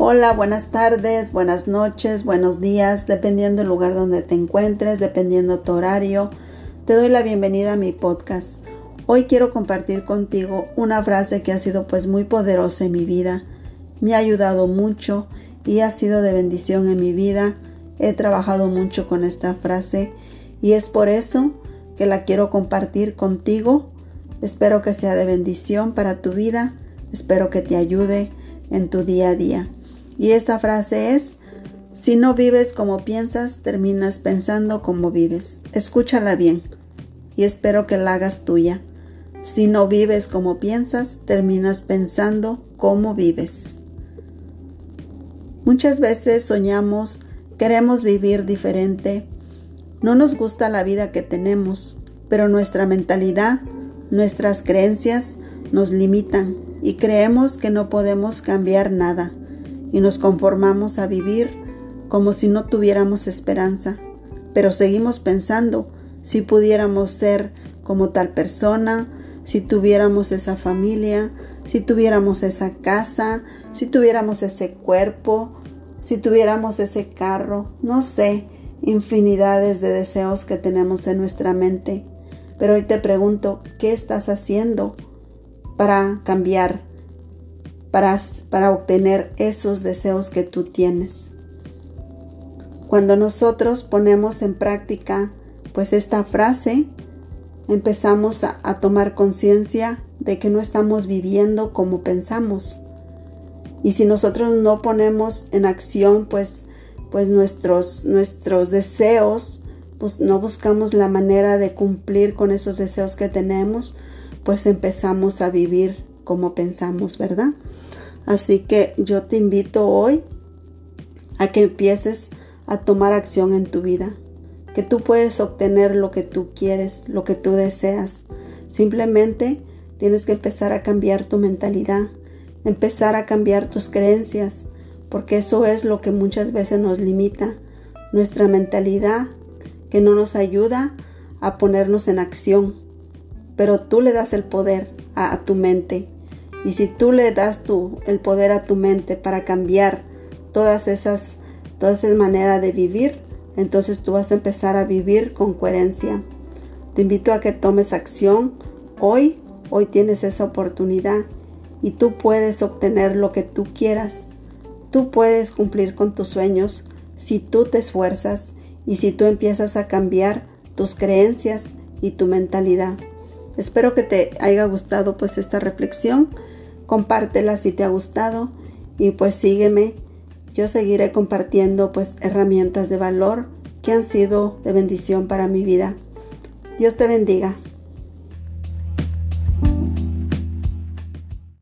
Hola, buenas tardes, buenas noches, buenos días, dependiendo del lugar donde te encuentres, dependiendo tu horario. Te doy la bienvenida a mi podcast. Hoy quiero compartir contigo una frase que ha sido pues muy poderosa en mi vida. Me ha ayudado mucho y ha sido de bendición en mi vida. He trabajado mucho con esta frase y es por eso que la quiero compartir contigo. Espero que sea de bendición para tu vida. Espero que te ayude en tu día a día. Y esta frase es, si no vives como piensas, terminas pensando como vives. Escúchala bien y espero que la hagas tuya. Si no vives como piensas, terminas pensando como vives. Muchas veces soñamos, queremos vivir diferente, no nos gusta la vida que tenemos, pero nuestra mentalidad, nuestras creencias nos limitan y creemos que no podemos cambiar nada y nos conformamos a vivir como si no tuviéramos esperanza, pero seguimos pensando si pudiéramos ser como tal persona, si tuviéramos esa familia, si tuviéramos esa casa, si tuviéramos ese cuerpo, si tuviéramos ese carro, no sé, infinidades de deseos que tenemos en nuestra mente. Pero hoy te pregunto, ¿qué estás haciendo para cambiar para, obtener esos deseos que tú tienes. Cuando nosotros ponemos en práctica pues esta frase, empezamos a, a tomar conciencia de que no estamos viviendo como pensamos. Y si nosotros no ponemos en acción pues, pues nuestros, nuestros deseos, pues no buscamos la manera de cumplir con esos deseos que tenemos, pues empezamos a vivir como pensamos, ¿verdad? Así que yo te invito hoy a que empieces a tomar acción en tu vida, que tú puedes obtener lo que tú quieres, lo que tú deseas. Simplemente tienes que empezar a cambiar tu mentalidad, empezar a cambiar tus creencias, porque eso es lo que muchas veces nos limita, nuestra mentalidad que no nos ayuda a ponernos en acción. Pero tú le das el poder a, a tu mente y si tú le das tu, el poder a tu mente para cambiar todas esas, todas esas maneras de vivir, entonces tú vas a empezar a vivir con coherencia. Te invito a que tomes acción hoy. Hoy tienes esa oportunidad y tú puedes obtener lo que tú quieras. Tú puedes cumplir con tus sueños si tú te esfuerzas y si tú empiezas a cambiar tus creencias y tu mentalidad. Espero que te haya gustado pues esta reflexión. Compártela si te ha gustado y pues sígueme. Yo seguiré compartiendo pues herramientas de valor que han sido de bendición para mi vida. Dios te bendiga.